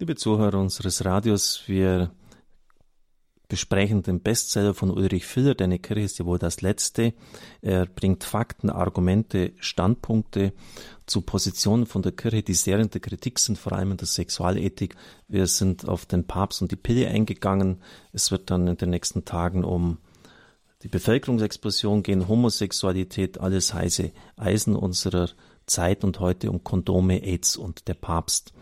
Liebe Zuhörer unseres Radios, wir besprechen den Bestseller von Ulrich Filler, Deine Kirche ist ja wohl das Letzte. Er bringt Fakten, Argumente, Standpunkte zu Positionen von der Kirche, die sehr in der Kritik sind, vor allem in der Sexualethik. Wir sind auf den Papst und die Pille eingegangen. Es wird dann in den nächsten Tagen um die Bevölkerungsexplosion gehen, Homosexualität, alles heiße Eisen unserer Zeit und heute um Kondome, AIDS und der Papst.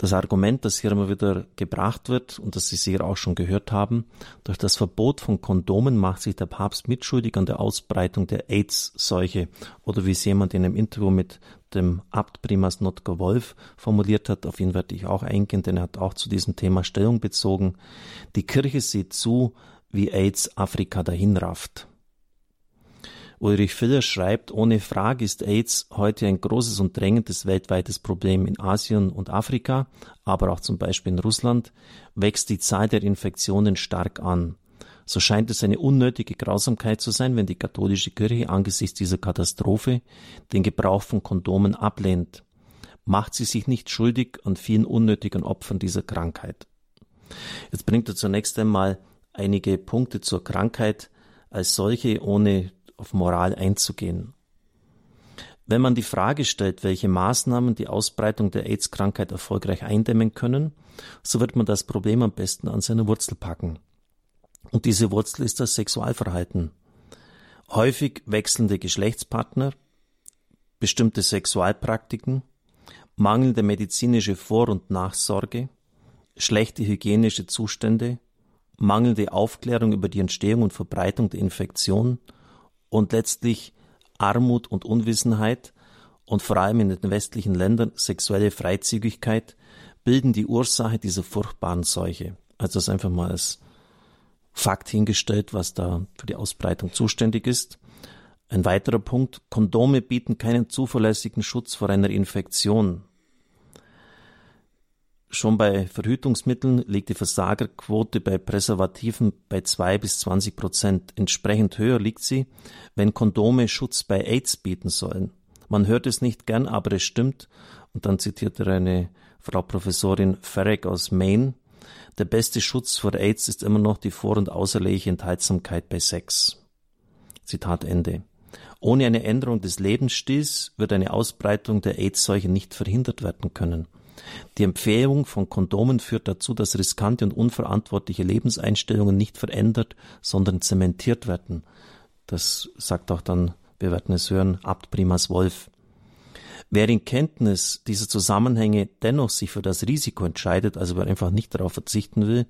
Das Argument, das hier immer wieder gebracht wird und das Sie sicher auch schon gehört haben, durch das Verbot von Kondomen macht sich der Papst mitschuldig an der Ausbreitung der AIDS-Seuche oder wie es jemand in einem Interview mit dem Abt Primas Notker Wolf formuliert hat, auf ihn werde ich auch eingehen, denn er hat auch zu diesem Thema Stellung bezogen. Die Kirche sieht zu, wie AIDS Afrika dahinrafft. Ulrich Filler schreibt, ohne Frage ist AIDS heute ein großes und drängendes weltweites Problem in Asien und Afrika, aber auch zum Beispiel in Russland, wächst die Zahl der Infektionen stark an. So scheint es eine unnötige Grausamkeit zu sein, wenn die katholische Kirche angesichts dieser Katastrophe den Gebrauch von Kondomen ablehnt. Macht sie sich nicht schuldig an vielen unnötigen Opfern dieser Krankheit. Jetzt bringt er zunächst einmal einige Punkte zur Krankheit als solche, ohne auf Moral einzugehen. Wenn man die Frage stellt, welche Maßnahmen die Ausbreitung der AIDS-Krankheit erfolgreich eindämmen können, so wird man das Problem am besten an seiner Wurzel packen. Und diese Wurzel ist das Sexualverhalten. Häufig wechselnde Geschlechtspartner, bestimmte Sexualpraktiken, mangelnde medizinische Vor- und Nachsorge, schlechte hygienische Zustände, mangelnde Aufklärung über die Entstehung und Verbreitung der Infektion und letztlich Armut und Unwissenheit und vor allem in den westlichen Ländern sexuelle Freizügigkeit bilden die Ursache dieser furchtbaren Seuche. Also das einfach mal als Fakt hingestellt, was da für die Ausbreitung zuständig ist. Ein weiterer Punkt, Kondome bieten keinen zuverlässigen Schutz vor einer Infektion. Schon bei Verhütungsmitteln liegt die Versagerquote bei Präservativen bei zwei bis zwanzig Prozent. Entsprechend höher liegt sie, wenn Kondome Schutz bei AIDS bieten sollen. Man hört es nicht gern, aber es stimmt. Und dann zitiert er eine Frau Professorin Farrick aus Maine. Der beste Schutz vor AIDS ist immer noch die vor- und außerleliche Enthaltsamkeit bei Sex. Zitat Ende. Ohne eine Änderung des Lebensstils wird eine Ausbreitung der AIDS-Seuche nicht verhindert werden können. Die Empfehlung von Kondomen führt dazu, dass riskante und unverantwortliche Lebenseinstellungen nicht verändert, sondern zementiert werden. Das sagt auch dann, wir werden es hören, Abt Primas Wolf. Wer in Kenntnis dieser Zusammenhänge dennoch sich für das Risiko entscheidet, also wer einfach nicht darauf verzichten will,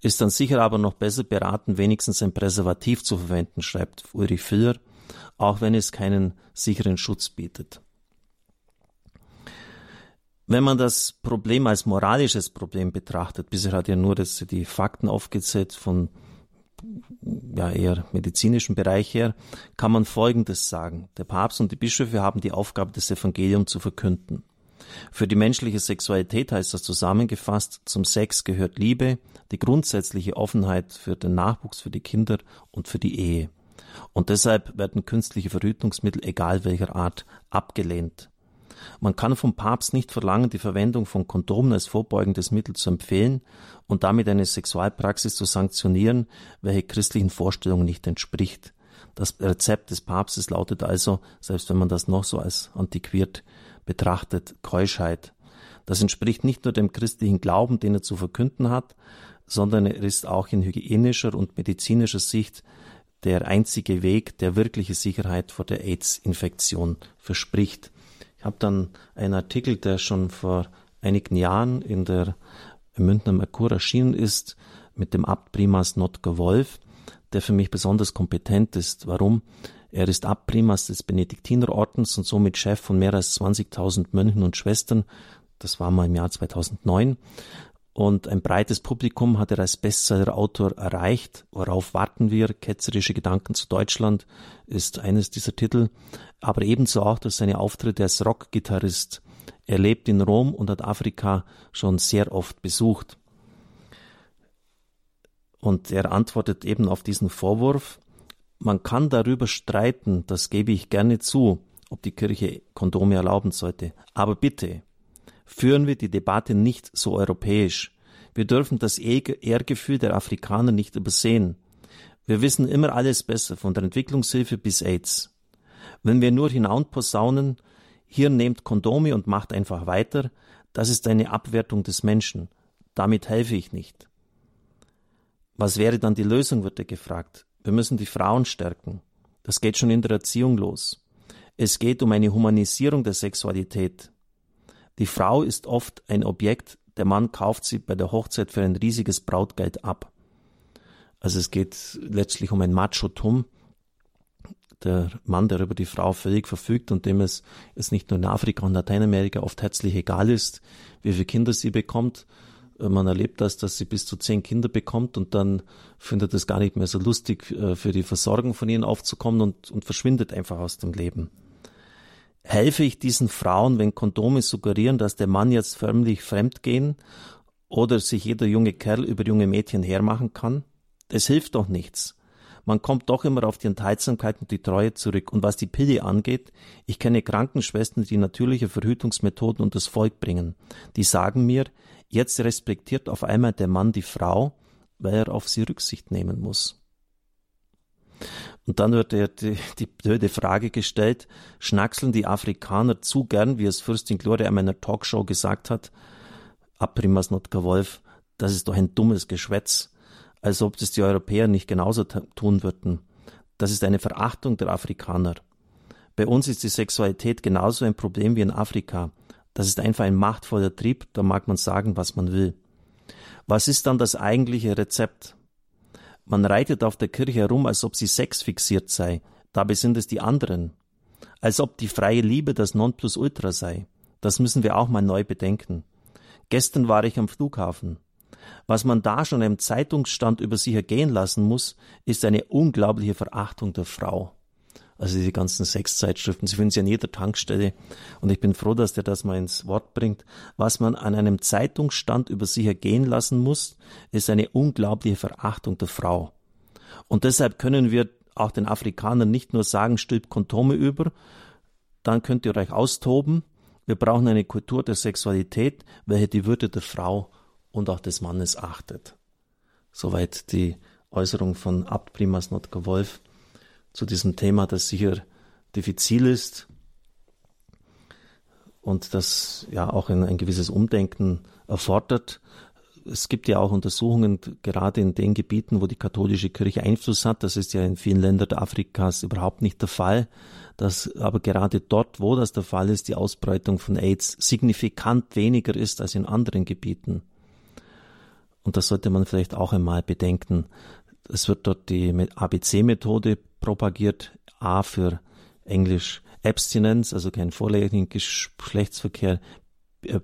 ist dann sicher aber noch besser beraten, wenigstens ein Präservativ zu verwenden, schreibt Ulrich Filler, auch wenn es keinen sicheren Schutz bietet. Wenn man das Problem als moralisches Problem betrachtet, bisher hat ja nur das, die Fakten aufgezählt von ja, eher medizinischen Bereich her, kann man Folgendes sagen. Der Papst und die Bischöfe haben die Aufgabe, das Evangelium zu verkünden. Für die menschliche Sexualität heißt das zusammengefasst, zum Sex gehört Liebe, die grundsätzliche Offenheit für den Nachwuchs, für die Kinder und für die Ehe. Und deshalb werden künstliche Verhütungsmittel, egal welcher Art, abgelehnt. Man kann vom Papst nicht verlangen, die Verwendung von Kondomen als vorbeugendes Mittel zu empfehlen und damit eine Sexualpraxis zu sanktionieren, welche christlichen Vorstellungen nicht entspricht. Das Rezept des Papstes lautet also, selbst wenn man das noch so als antiquiert betrachtet, Keuschheit. Das entspricht nicht nur dem christlichen Glauben, den er zu verkünden hat, sondern er ist auch in hygienischer und medizinischer Sicht der einzige Weg, der wirkliche Sicherheit vor der AIDS-Infektion verspricht. Ich habe dann einen Artikel, der schon vor einigen Jahren in der Münchner Merkur erschienen ist, mit dem Abt Primas Notker Wolf, der für mich besonders kompetent ist. Warum? Er ist Abt Primas des Benediktinerordens und somit Chef von mehr als 20.000 Mönchen und Schwestern. Das war mal im Jahr 2009. Und ein breites Publikum hat er als Bestseller-Autor erreicht. Worauf warten wir? Ketzerische Gedanken zu Deutschland ist eines dieser Titel. Aber ebenso auch durch seine Auftritte als Rockgitarrist. Er lebt in Rom und hat Afrika schon sehr oft besucht. Und er antwortet eben auf diesen Vorwurf. Man kann darüber streiten, das gebe ich gerne zu, ob die Kirche Kondome erlauben sollte. Aber bitte, Führen wir die Debatte nicht so europäisch. Wir dürfen das Ehrgefühl der Afrikaner nicht übersehen. Wir wissen immer alles besser, von der Entwicklungshilfe bis AIDS. Wenn wir nur hinausposaunen, hier nehmt Kondome und macht einfach weiter, das ist eine Abwertung des Menschen. Damit helfe ich nicht. Was wäre dann die Lösung, wird er gefragt. Wir müssen die Frauen stärken. Das geht schon in der Erziehung los. Es geht um eine Humanisierung der Sexualität. Die Frau ist oft ein Objekt, der Mann kauft sie bei der Hochzeit für ein riesiges Brautgeld ab. Also es geht letztlich um ein Machotum. Der Mann, der über die Frau völlig verfügt und dem es, es nicht nur in Afrika und Lateinamerika oft herzlich egal ist, wie viele Kinder sie bekommt. Man erlebt das, dass sie bis zu zehn Kinder bekommt und dann findet es gar nicht mehr so lustig, äh, für die Versorgung von ihnen aufzukommen und, und verschwindet einfach aus dem Leben. Helfe ich diesen Frauen, wenn Kondome suggerieren, dass der Mann jetzt förmlich fremdgehen oder sich jeder junge Kerl über junge Mädchen hermachen kann? Es hilft doch nichts. Man kommt doch immer auf die Enthaltsamkeit und die Treue zurück. Und was die Pille angeht, ich kenne Krankenschwestern, die natürliche Verhütungsmethoden und das Volk bringen. Die sagen mir, jetzt respektiert auf einmal der Mann die Frau, weil er auf sie Rücksicht nehmen muss. Und dann wird er die, die blöde Frage gestellt, schnackseln die Afrikaner zu gern, wie es Fürstin Gloria in meiner Talkshow gesagt hat, Aprimas Notka Wolf, das ist doch ein dummes Geschwätz als ob das die Europäer nicht genauso tun würden. Das ist eine Verachtung der Afrikaner. Bei uns ist die Sexualität genauso ein Problem wie in Afrika. Das ist einfach ein machtvoller Trieb, da mag man sagen, was man will. Was ist dann das eigentliche Rezept? Man reitet auf der Kirche herum, als ob sie sexfixiert sei. Dabei sind es die anderen. Als ob die freie Liebe das Nonplusultra sei. Das müssen wir auch mal neu bedenken. Gestern war ich am Flughafen. Was man da schon im Zeitungsstand über sich ergehen lassen muss, ist eine unglaubliche Verachtung der Frau. Also die ganzen Sexzeitschriften, Sie finden sie an jeder Tankstelle. Und ich bin froh, dass der das mal ins Wort bringt. Was man an einem Zeitungsstand über sich ergehen lassen muss, ist eine unglaubliche Verachtung der Frau. Und deshalb können wir auch den Afrikanern nicht nur sagen, stülpt Kondome über, dann könnt ihr euch austoben. Wir brauchen eine Kultur der Sexualität, welche die Würde der Frau und auch des Mannes achtet. Soweit die Äußerung von Abt Primas Notker Wolf zu diesem Thema, das sicher diffizil ist und das ja auch ein, ein gewisses Umdenken erfordert. Es gibt ja auch Untersuchungen, gerade in den Gebieten, wo die katholische Kirche Einfluss hat. Das ist ja in vielen Ländern Afrikas überhaupt nicht der Fall. Dass aber gerade dort, wo das der Fall ist, die Ausbreitung von AIDS signifikant weniger ist als in anderen Gebieten. Und das sollte man vielleicht auch einmal bedenken. Es wird dort die ABC-Methode propagiert. A für Englisch Abstinenz, also kein vorläufigen Geschlechtsverkehr.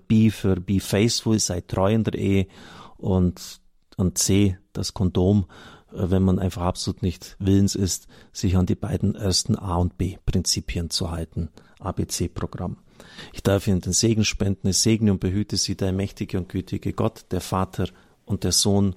B für Be Faithful, sei treu in der Ehe. Und, und C, das Kondom, äh, wenn man einfach absolut nicht willens ist, sich an die beiden ersten A und B Prinzipien zu halten. ABC-Programm. Ich darf Ihnen den Segen spenden, es segne und behüte Sie der mächtige und gütige Gott, der Vater und der Sohn